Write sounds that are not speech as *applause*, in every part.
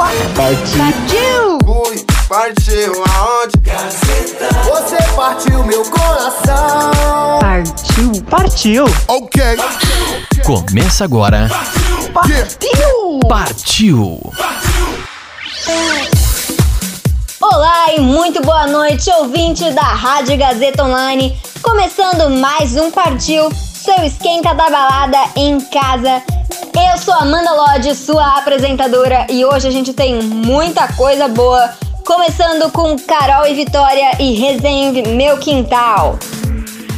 Partiu! Fui, partiu aonde? Você partiu meu coração. Partiu! Partiu! Ok. Começa agora. Partiu! Partiu! Olá e muito boa noite, ouvinte da Rádio Gazeta Online. Começando mais um Partiu, seu esquenta da balada em casa. Eu sou Amanda Lodge, sua apresentadora, e hoje a gente tem muita coisa boa. Começando com Carol e Vitória e Resende Meu Quintal.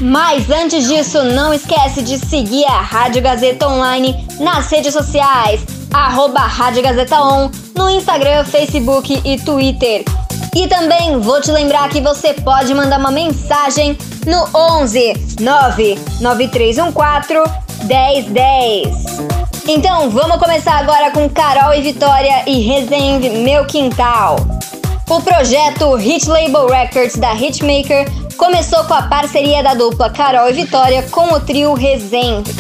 Mas antes disso, não esquece de seguir a Rádio Gazeta Online nas redes sociais, arroba Rádio Gazeta On, no Instagram, Facebook e Twitter. E também vou te lembrar que você pode mandar uma mensagem no 11 99314 1010. Então vamos começar agora com Carol e Vitória e Resende Meu Quintal. O projeto Hit Label Records da Hitmaker começou com a parceria da dupla Carol e Vitória com o trio Resende.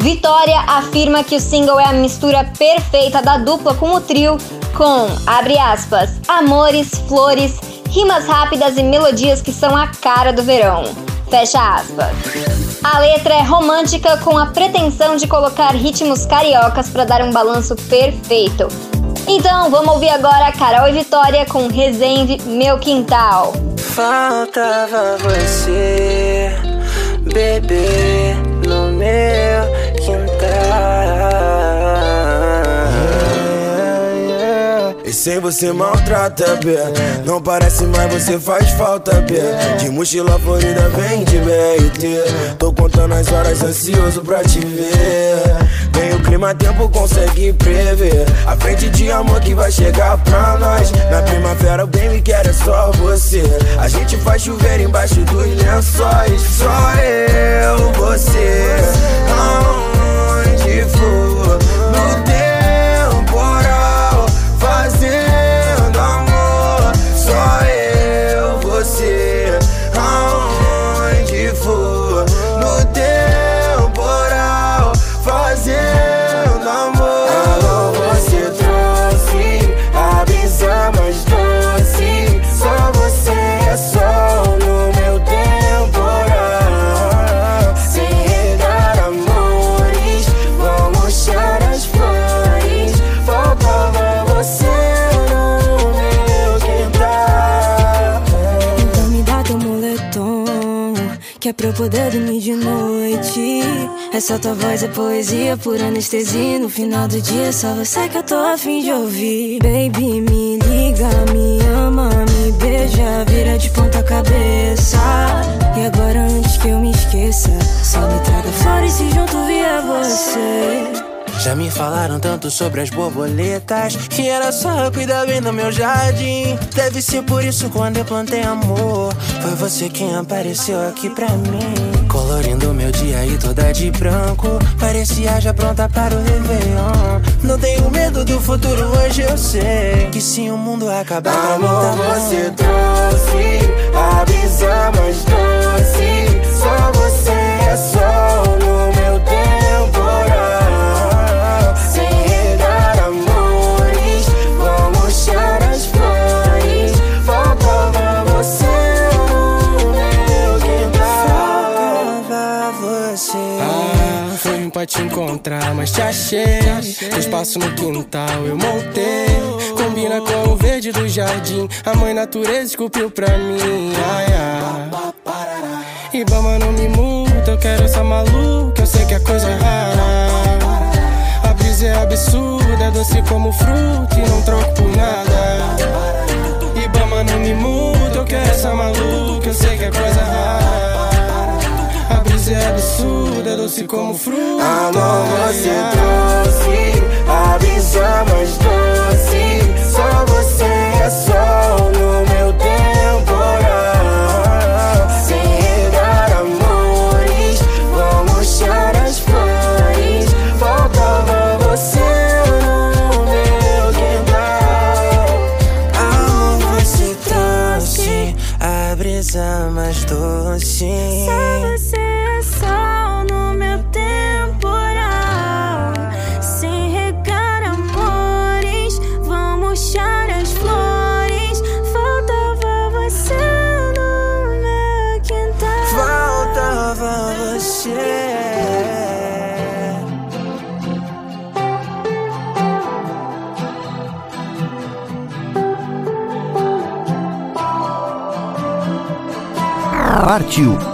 Vitória afirma que o single é a mistura perfeita da dupla com o trio, com, abre aspas, amores, flores, rimas rápidas e melodias que são a cara do verão. Fecha aspas. A letra é romântica com a pretensão de colocar ritmos cariocas para dar um balanço perfeito. Então vamos ouvir agora Carol e Vitória com Resende Meu Quintal. Faltava você, bebê, você maltrata, B Não parece, mas você faz falta, B De mochila florida vem de BRT Tô contando as horas ansioso pra te ver. Bem o clima, tempo consegue prever. A frente de amor que vai chegar pra nós. Na primavera o bem me quer é só você. A gente faz chover embaixo dos lençóis. Só eu, você. Aonde pra eu poder dormir de noite. Essa tua voz é poesia por anestesia. No final do dia é só você que eu tô afim de ouvir. Baby, me liga, me ama, me beija Vira de ponta cabeça. E agora antes que eu me esqueça Só me traga flores e junto via você Já me falaram tanto sobre as borboletas Que era só eu cuidar bem do meu jardim. Deve ser por isso quando eu plantei amor. Foi você quem apareceu aqui pra mim. Colorindo meu dia e toda de branco Parecia já pronta para o Réveillon. Não tenho medo do futuro, hoje eu sei Que se o mundo acabar pra mim tá Amor, você trouxe a brisa mais doce. Só você é sol te encontrar, mas te achei. Teu espaço no quintal eu montei. Combina com o verde do jardim. A mãe natureza esculpiu pra mim. Ai, ai. Ibama não me multa, eu quero essa maluca. Eu sei que é coisa rara. A brisa é absurda, é doce como fruta e não troco por nada. Ibama não me multa, eu quero essa maluca. Eu sei que é coisa rara. Brisa é absurda, doce como fruta. Amor, você trouxe a brisa mais doce. Só você é sol no meu temporal. Sem regar amores, vamos cheirar as flores. Faltava você no meu quintal. Amor, você trouxe a brisa mais doce. Partiu!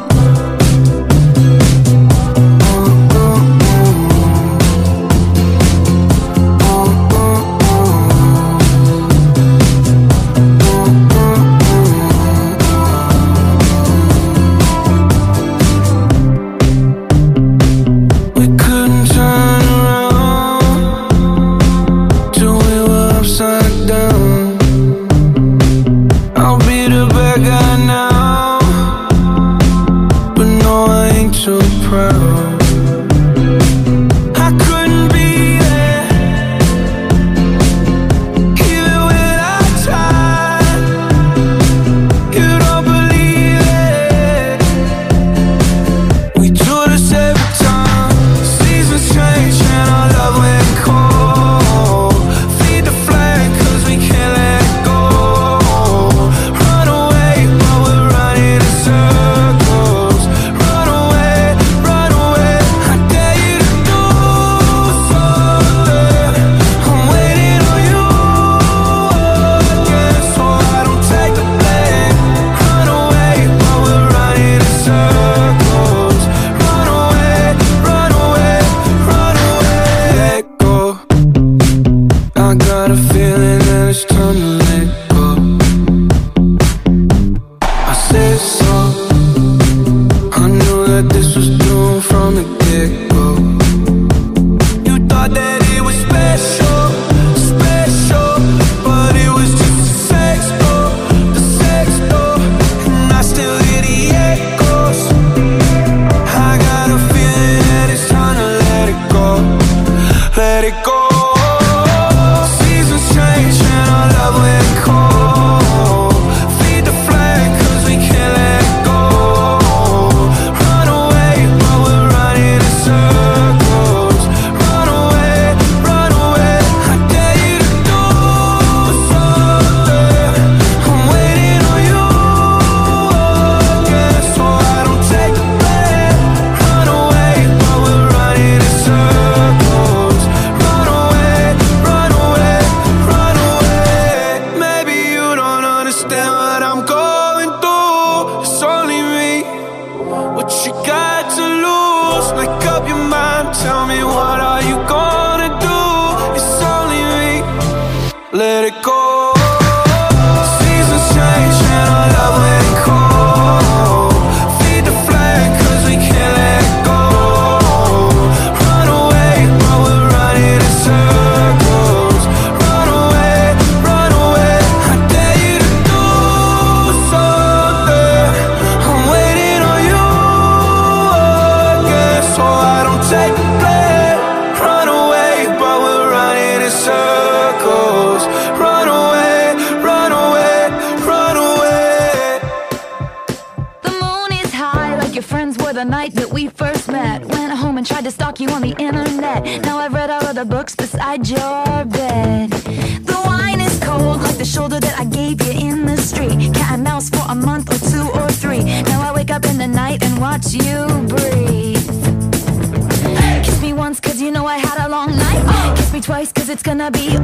wanna be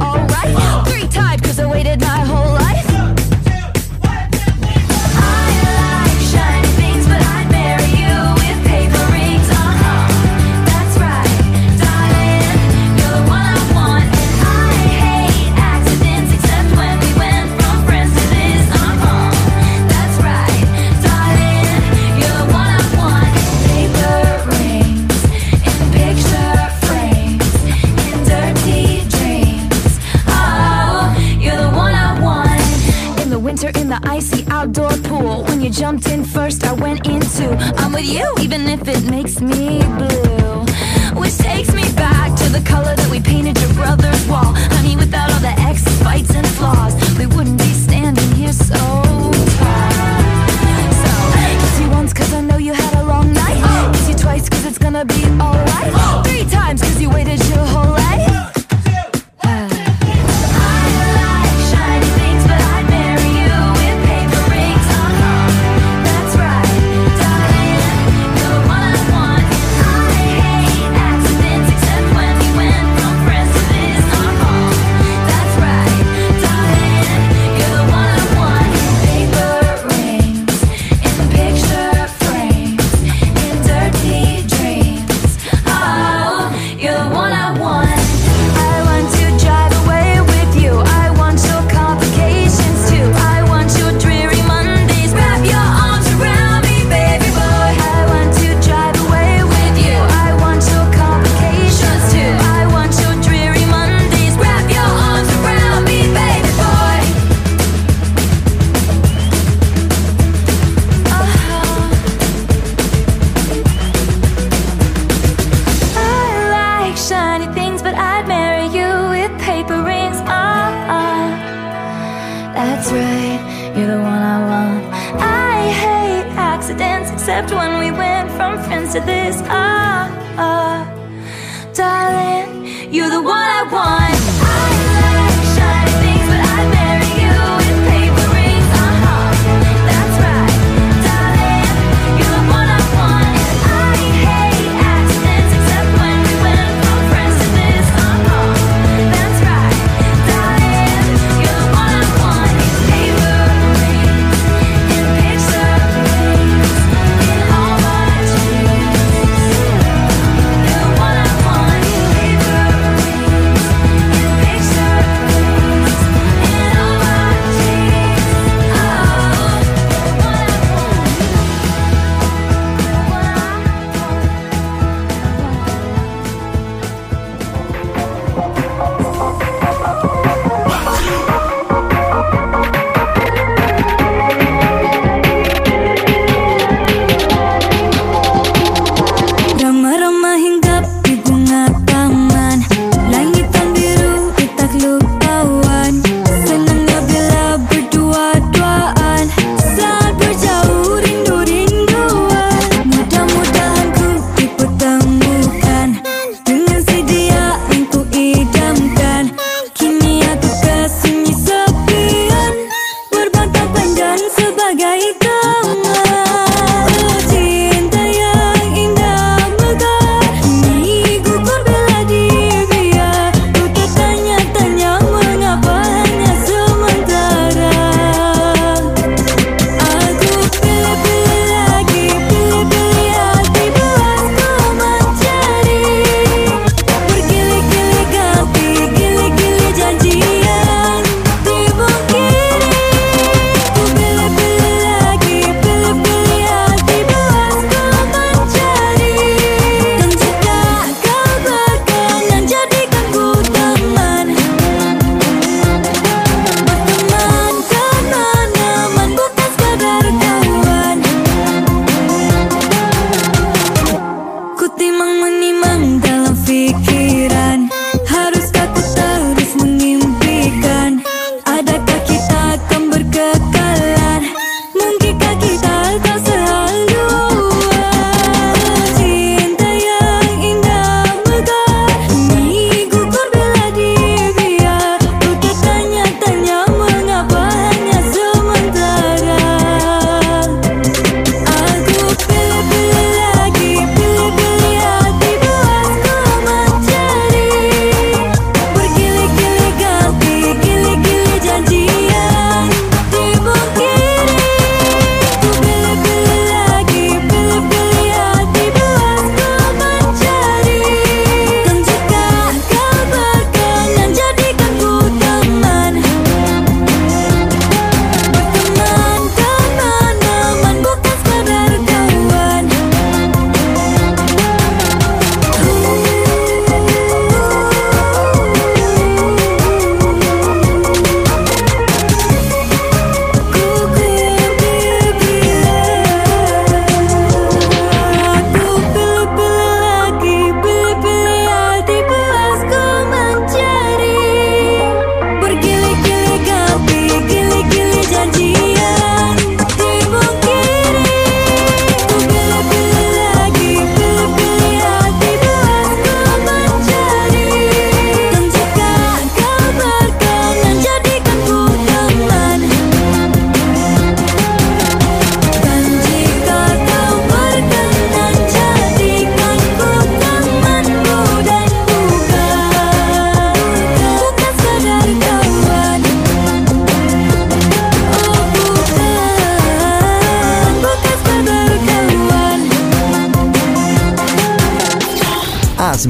you waited your whole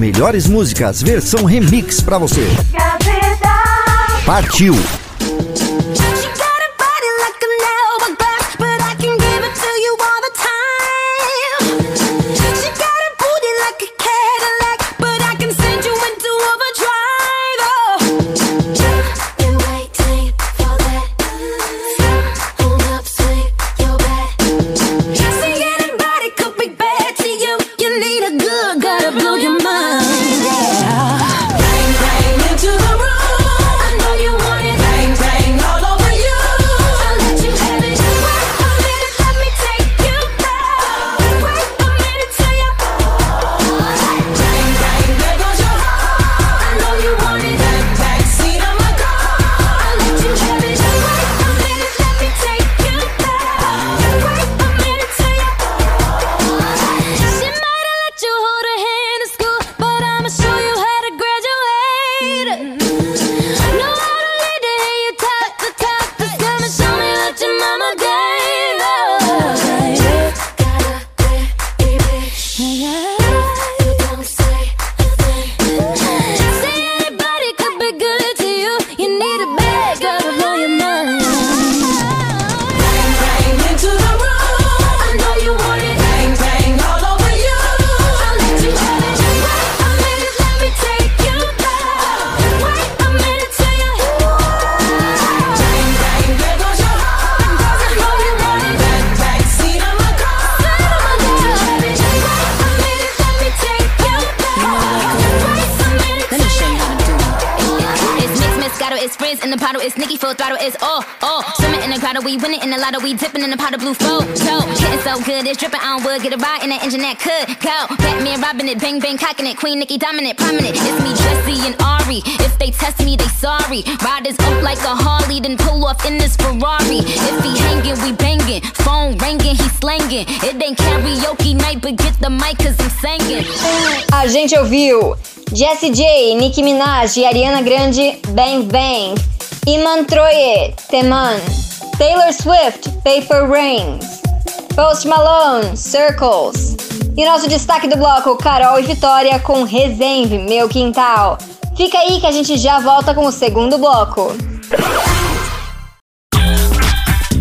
melhores músicas, versão remix pra você. Partiu! Good, it's dripping on wood, get a ride in that engine that could go. Batman robbing it, bang bang cocking it, Queen Nicki dominant, prominent. It's me, Jesse and Ari. If they test me, they sorry. Riders up like a Harley, then pull off in this Ferrari. If he hanging, we banging. Phone ringing, he slanging. It ain't karaoke night, but get the mic, cause I'm singing. A gente ouviu Jessie J, Nicki Minaj e Ariana Grande, Bang Bang. Iman Troye, Teman. Taylor Swift, Paper Rings. Post Malone, Circles. E nosso destaque do bloco, Carol e Vitória com Resende, Meu Quintal. Fica aí que a gente já volta com o segundo bloco.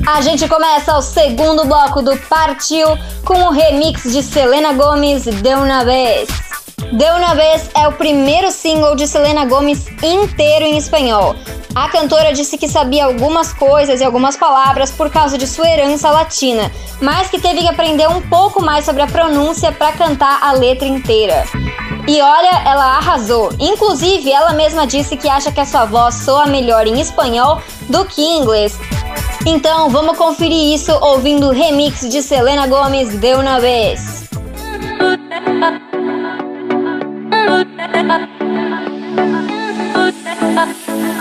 A gente começa o segundo bloco do Partiu com o remix de Selena Gomes, De Una Vez. De Una Vez é o primeiro single de Selena Gomes inteiro em espanhol. A cantora disse que sabia algumas coisas e algumas palavras por causa de sua herança latina, mas que teve que aprender um pouco mais sobre a pronúncia para cantar a letra inteira. E olha, ela arrasou. Inclusive, ela mesma disse que acha que a sua voz soa melhor em espanhol do que em inglês. Então, vamos conferir isso ouvindo o remix de Selena Gomes de uma vez. *laughs*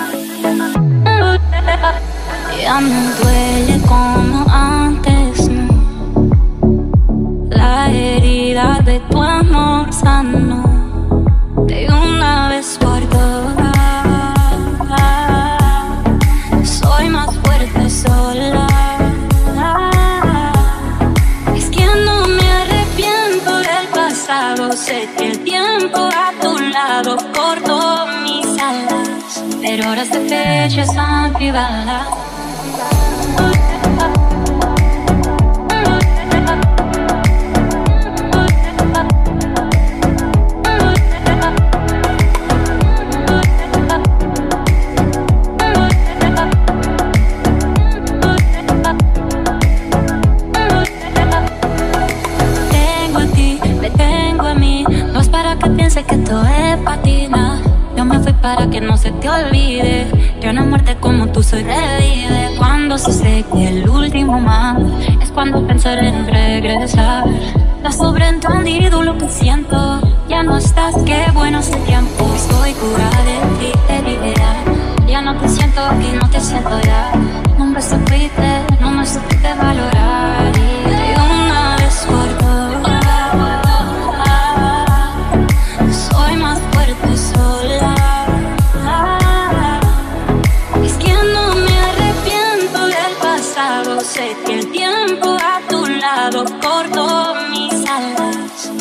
Ya no duele como antes. La herida de tu amor sanó de una vez por todas. Soy más fuerte sola. Es que no me arrepiento del pasado. Sé que el tiempo a tu lado cortó mis alas, pero horas de fecha están privadas. Tengo a ti, me tengo a mí. No es para que pienses que esto es patina. Yo me fui para que no se te olvide. Que una muerte como tú soy revive. Cuando se seque el último mal, es cuando pensaré en regresar. Has sobreentendido lo que siento. Ya no estás, qué bueno ese tiempo. Estoy curada de ti, herida. Ya no te siento aquí, no te siento ya. No me supiste, no me supiste valorar.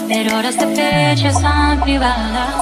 Pero horas de fecha están privadas.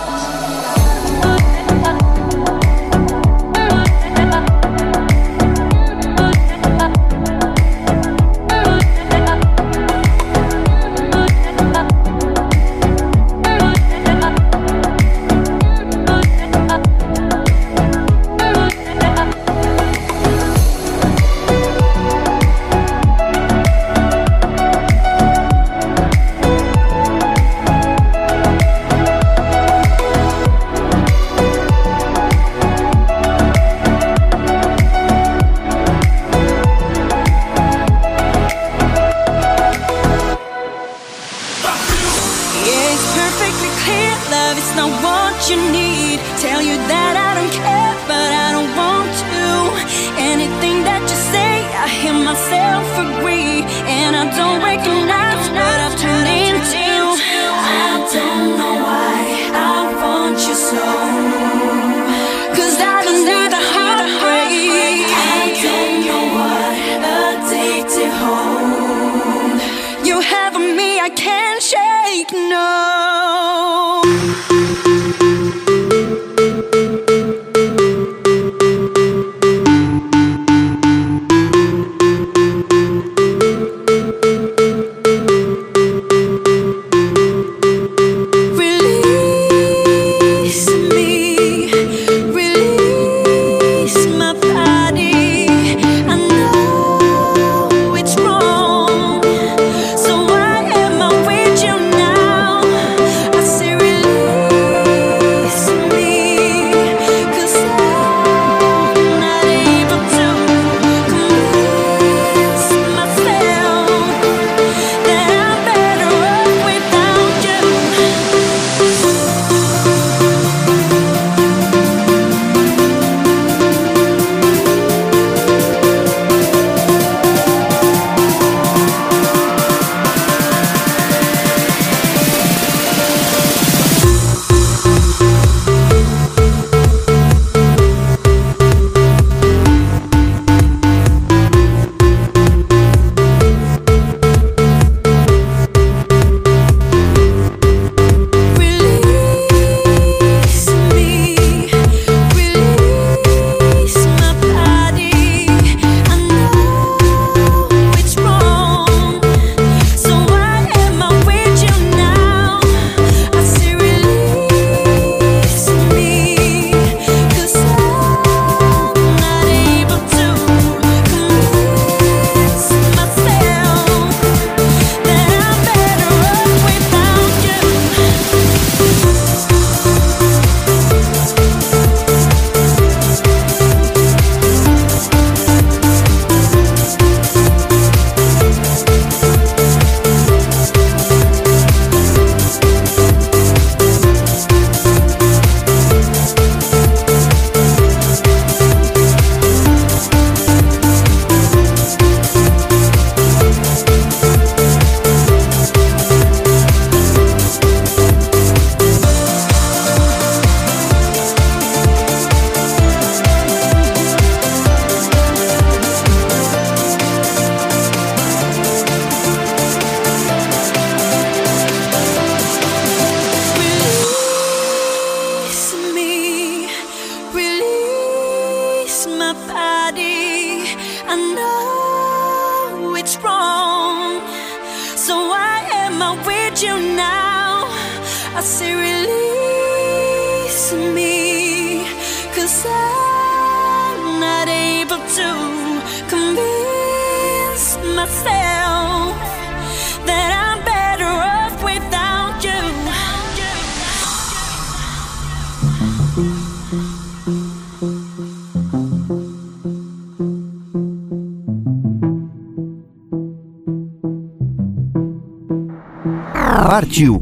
Radio.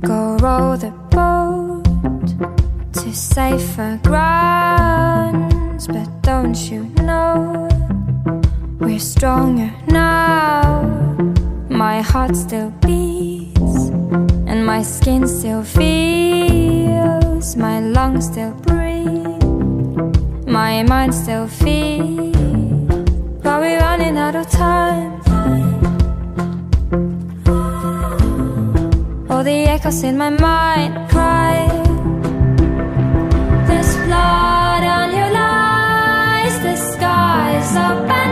Go row the boat to safer grounds, but don't you know we're stronger now? My heart still beats, and my skin still feels, my lungs still breathe, my mind still feels, but we're running out of time. the echoes in my mind cry. There's blood on your lies, the skies are bad.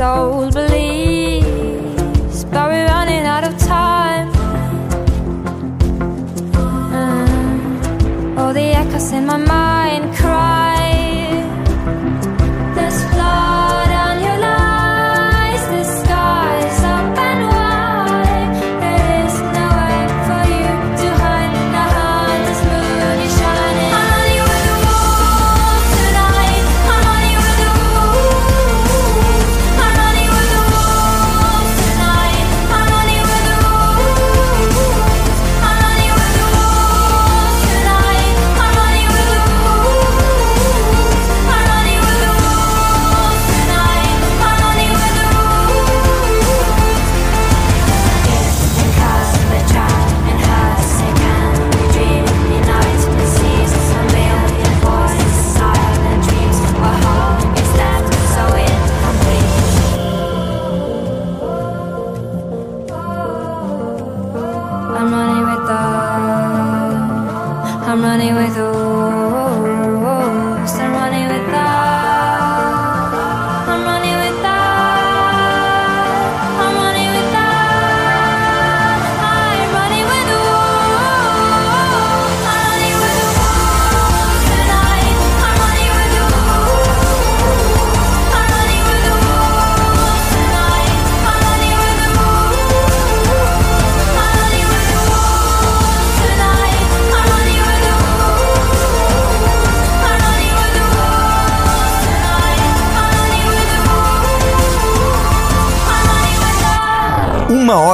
soul believes, but we're running out of time. Uh, all the echoes in my mind.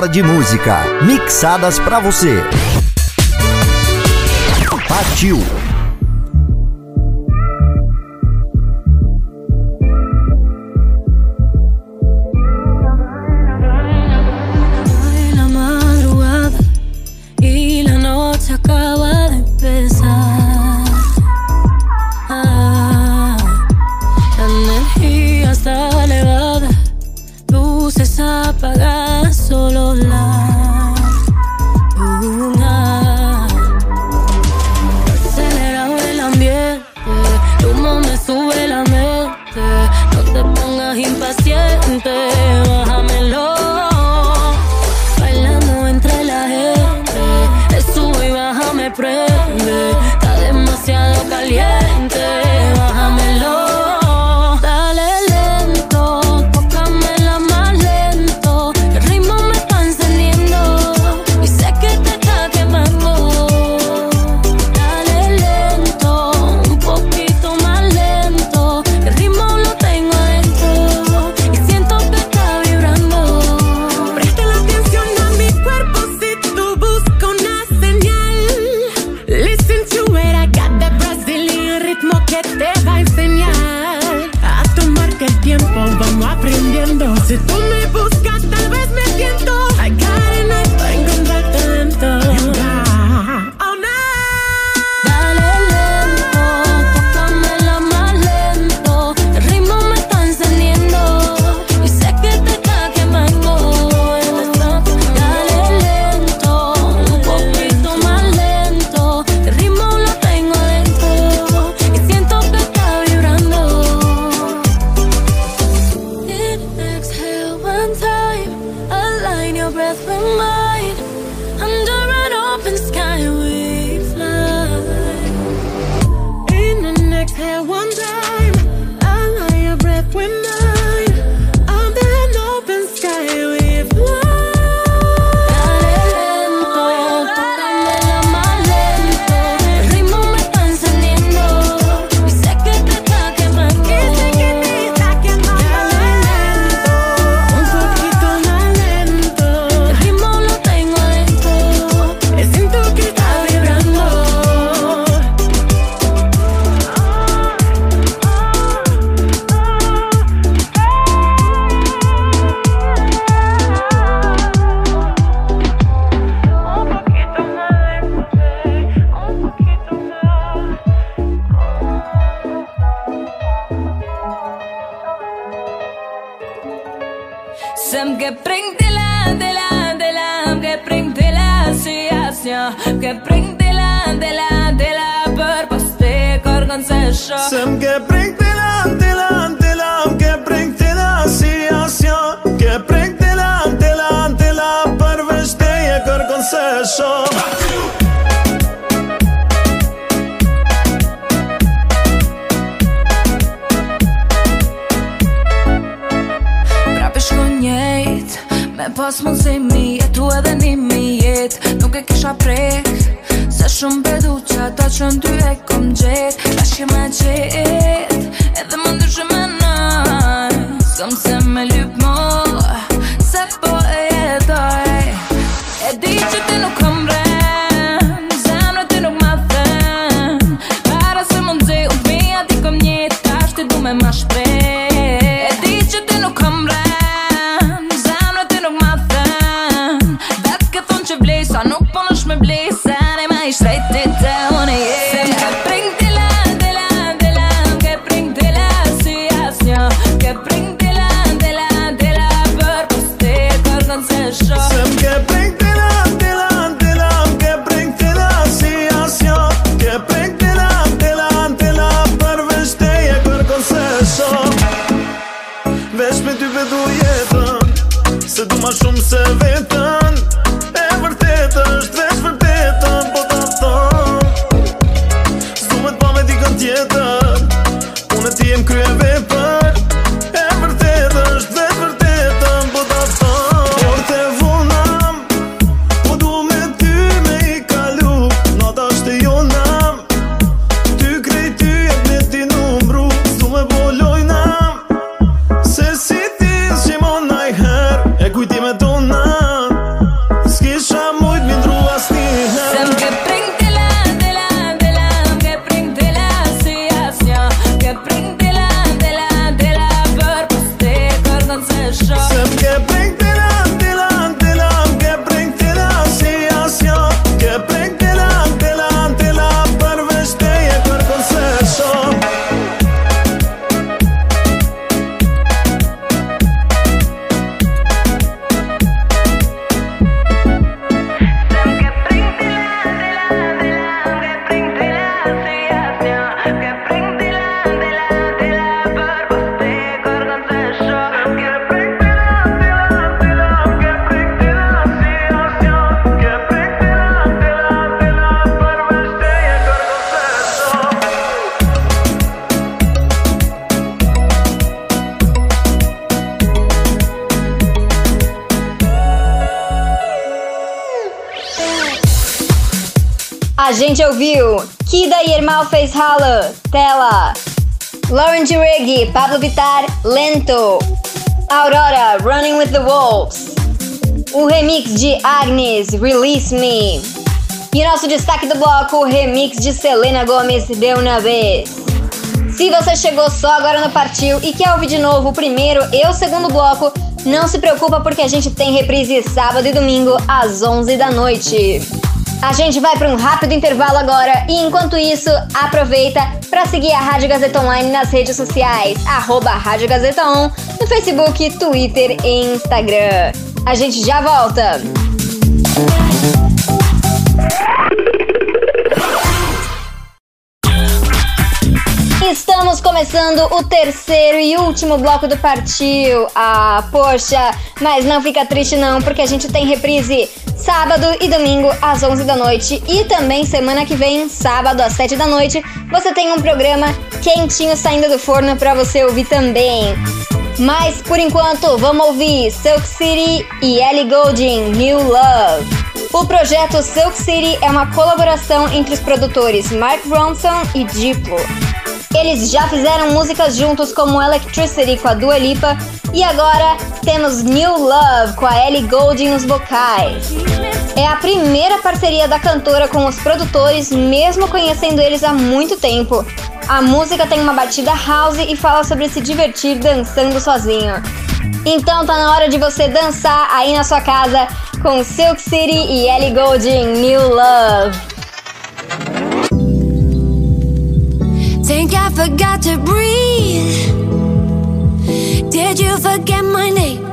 de música mixadas para você. Partiu! pas mundësimi E tu edhe një mi jetë Nuk e kisha prek Se shumë bedu që ata që në dy e kom gjetë Ta shke me gjetë Edhe më ndryshë me nëjë Sëmë se me lypë mojë Halo, Tela, Lauren Dirigi, Pablo Vittar, Lento, Aurora, Running with the Wolves, o remix de Agnes, Release Me, e nosso destaque do bloco, o remix de Selena Gomes, Deu uma Vez. Se você chegou só agora no Partiu e quer ouvir de novo o primeiro e o segundo bloco, não se preocupa porque a gente tem reprise sábado e domingo às 11 da noite. A gente vai para um rápido intervalo agora e enquanto isso, aproveita para seguir a Rádio Gazeta Online nas redes sociais, arroba Rádio Gazeta On, no Facebook, Twitter e Instagram. A gente já volta! Música Estamos começando o terceiro e último bloco do Partiu. Ah, poxa, mas não fica triste não, porque a gente tem reprise sábado e domingo às 11 da noite e também semana que vem, sábado às 7 da noite, você tem um programa quentinho saindo do forno para você ouvir também. Mas por enquanto, vamos ouvir Silk City e Ellie Goulding, New Love. O projeto Silk City é uma colaboração entre os produtores Mark Ronson e Diplo. Eles já fizeram músicas juntos como Electricity com a Dua Lipa e agora temos New Love com a Ellie Goulding nos vocais. É a primeira parceria da cantora com os produtores, mesmo conhecendo eles há muito tempo. A música tem uma batida house e fala sobre se divertir dançando sozinho. Então tá na hora de você dançar aí na sua casa com Silk City e Ellie Goulding New Love. Think I forgot to breathe. Did you forget my name?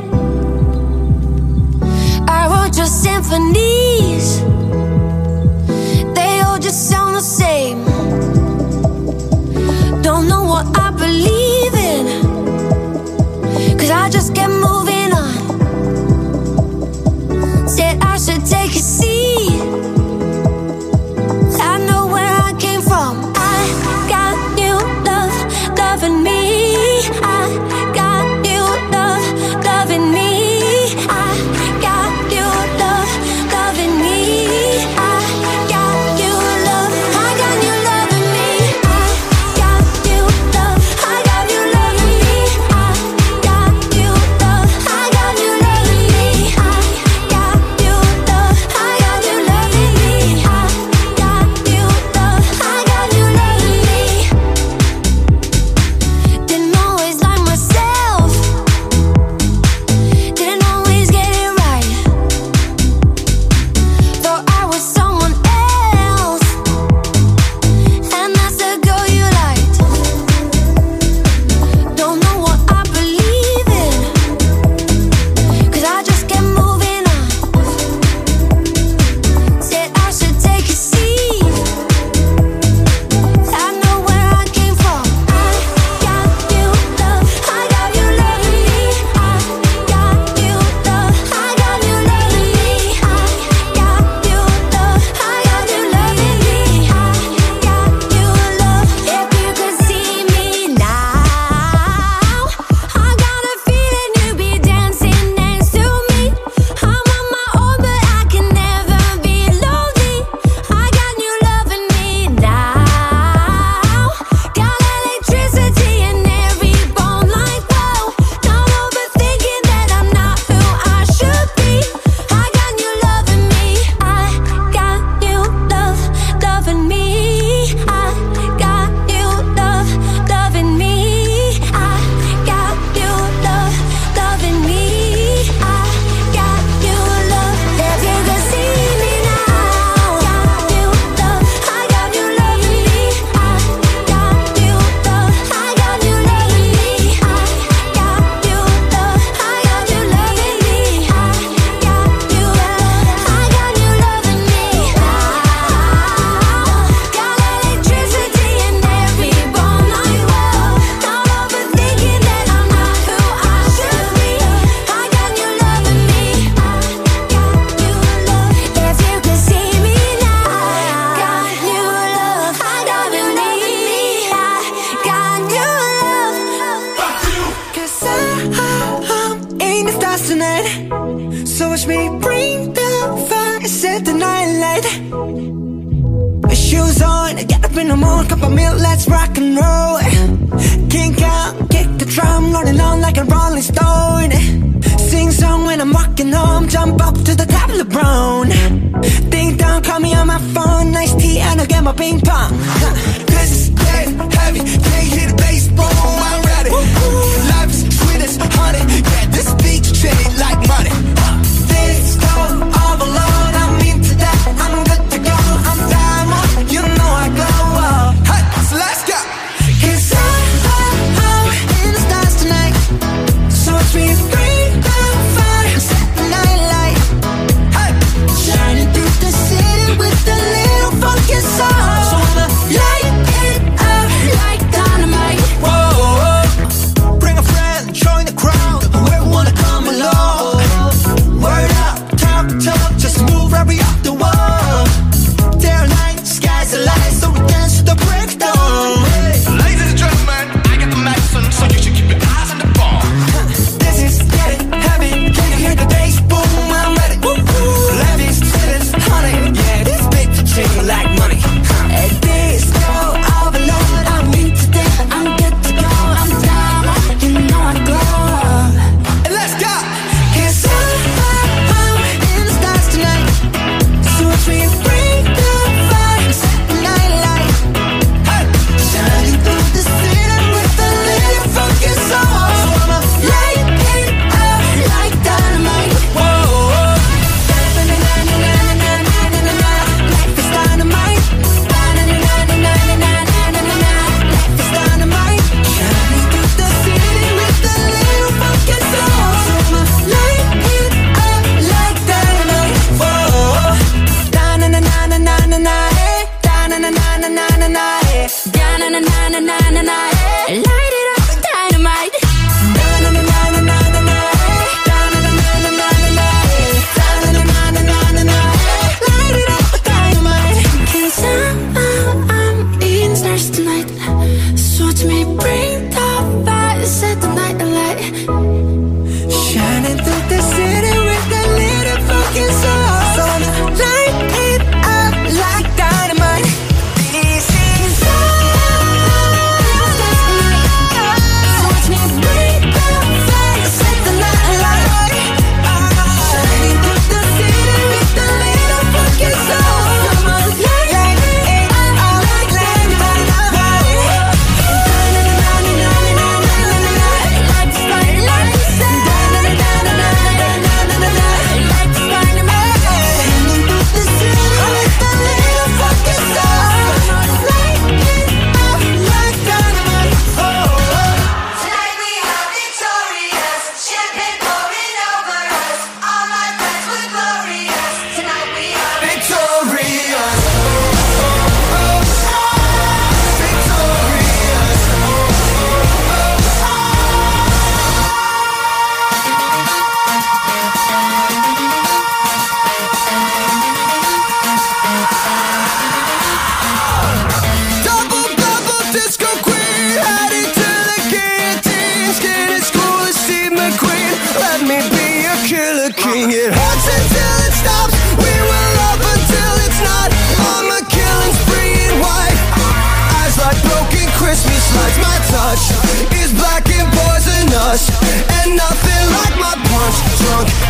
I wrote your symphonies. They all just sound the same. Don't know what I believe in. Cause I just get moving on. Said I should take it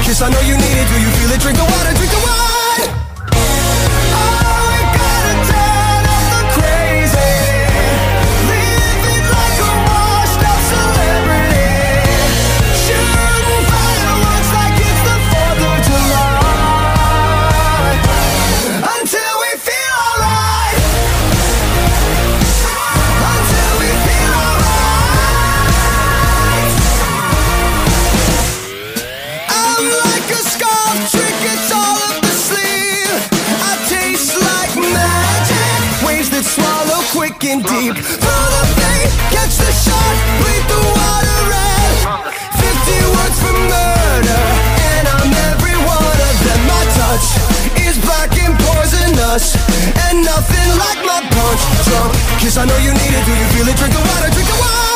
Kiss, I know you need it. Do you feel it? Drink the water, drink the water. us. And nothing like my punch drunk. Kiss, I know you need it, do you feel it? Drink the water, drink the water.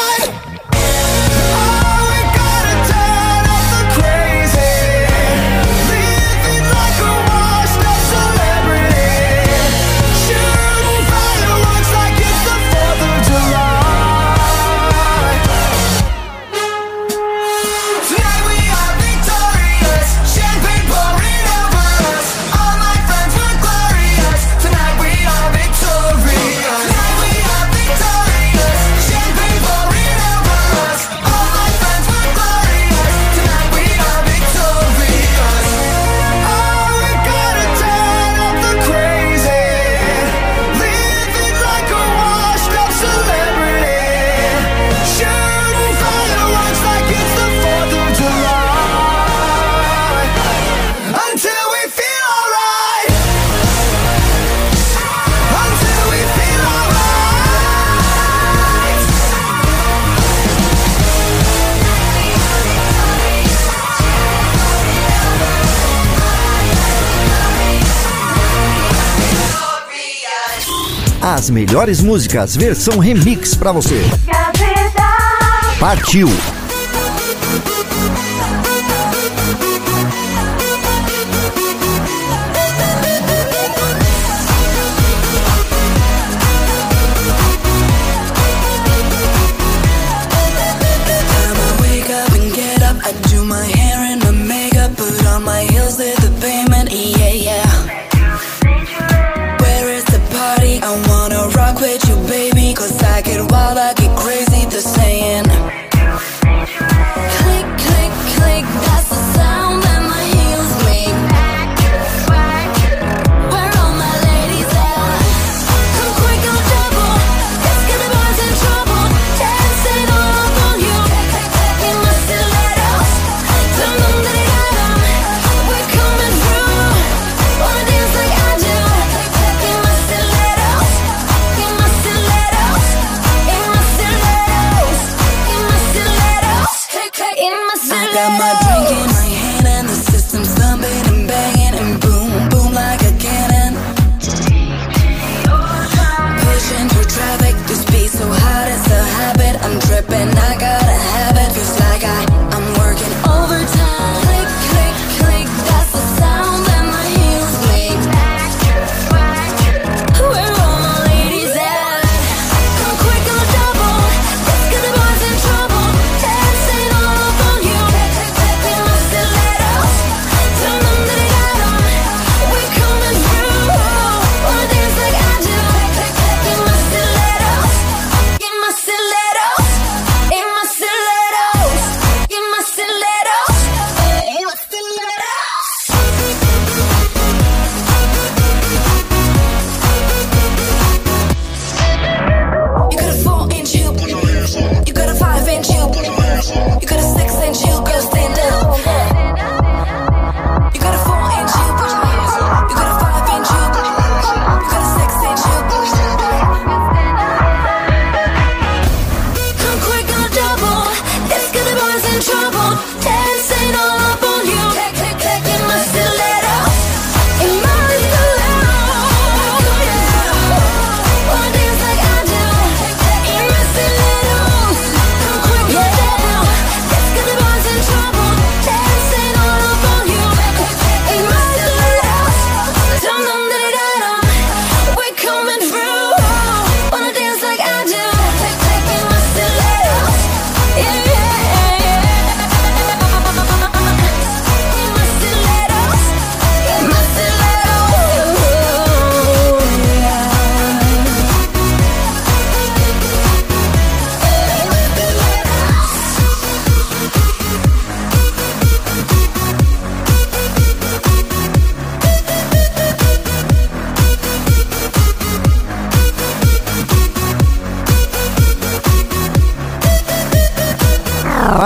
Melhores músicas, versão remix para você. Gazeta. Partiu!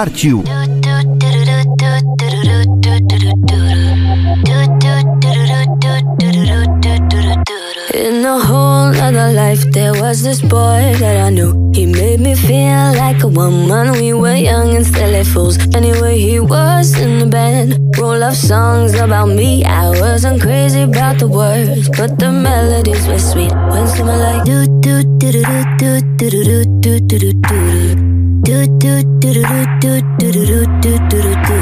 Partiu! In a whole other life, there was this boy that I knew. He made me feel like a woman. We were young and silly fools. Anyway, he was in the band. Roll up songs about me. I wasn't crazy about the words, but the melodies were sweet. When someone like do do do do do do do do do do do do do do do do do do do do.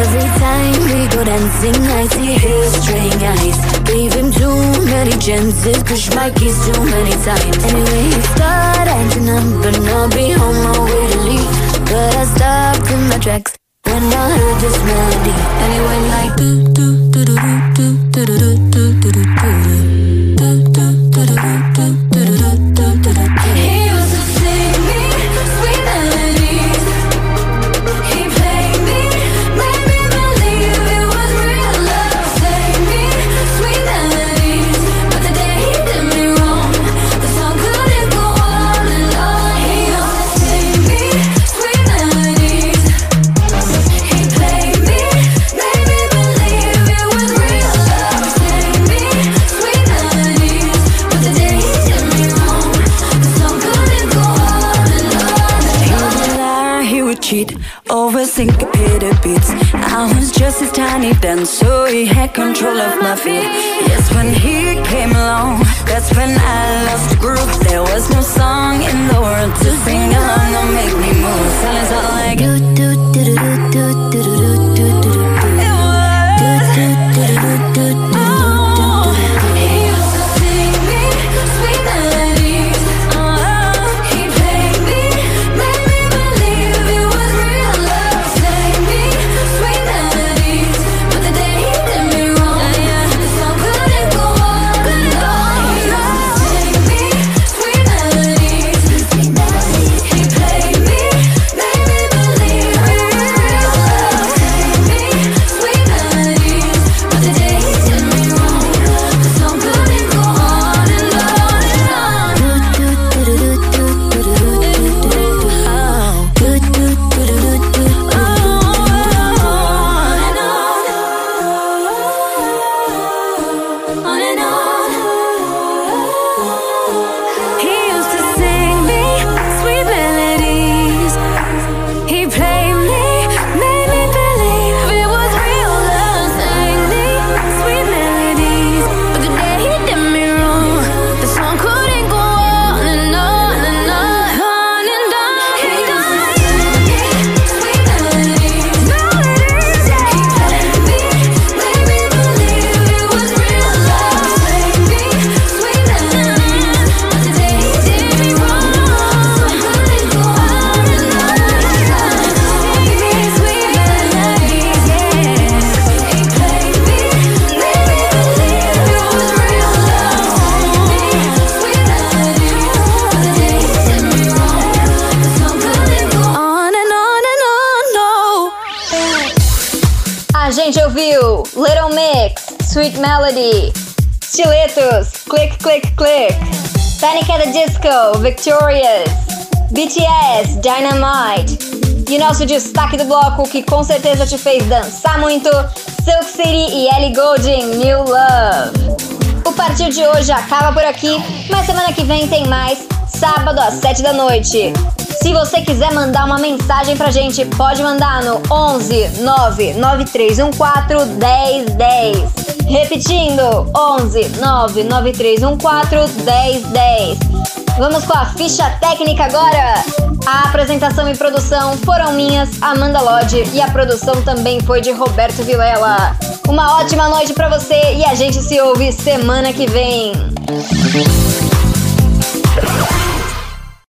Every time we go dancing, I see his straying eyes. Gave him too many chances, pushed my keys too many times. Anyway, he started acting up, but I'll be on my way to leave. But I stopped in my tracks when I heard this melody. Anyway, like do do do do do do do do. Tiny then, so he had control of my feet. Yes, when he came along, that's when I lost the groove. There was no song in the world to sing along or make me move. Silence all like do nosso destaque do bloco, que com certeza te fez dançar muito, Silk City e Ellie Goulding, New Love. O partir de hoje acaba por aqui, mas semana que vem tem mais, sábado às 7 da noite. Se você quiser mandar uma mensagem pra gente, pode mandar no 11 99314 1010. Repetindo, 11 99314 1010. Vamos com a ficha técnica agora. A apresentação e produção foram minhas, Amanda Lodge, e a produção também foi de Roberto Vilela. Uma ótima noite pra você e a gente se ouve semana que vem.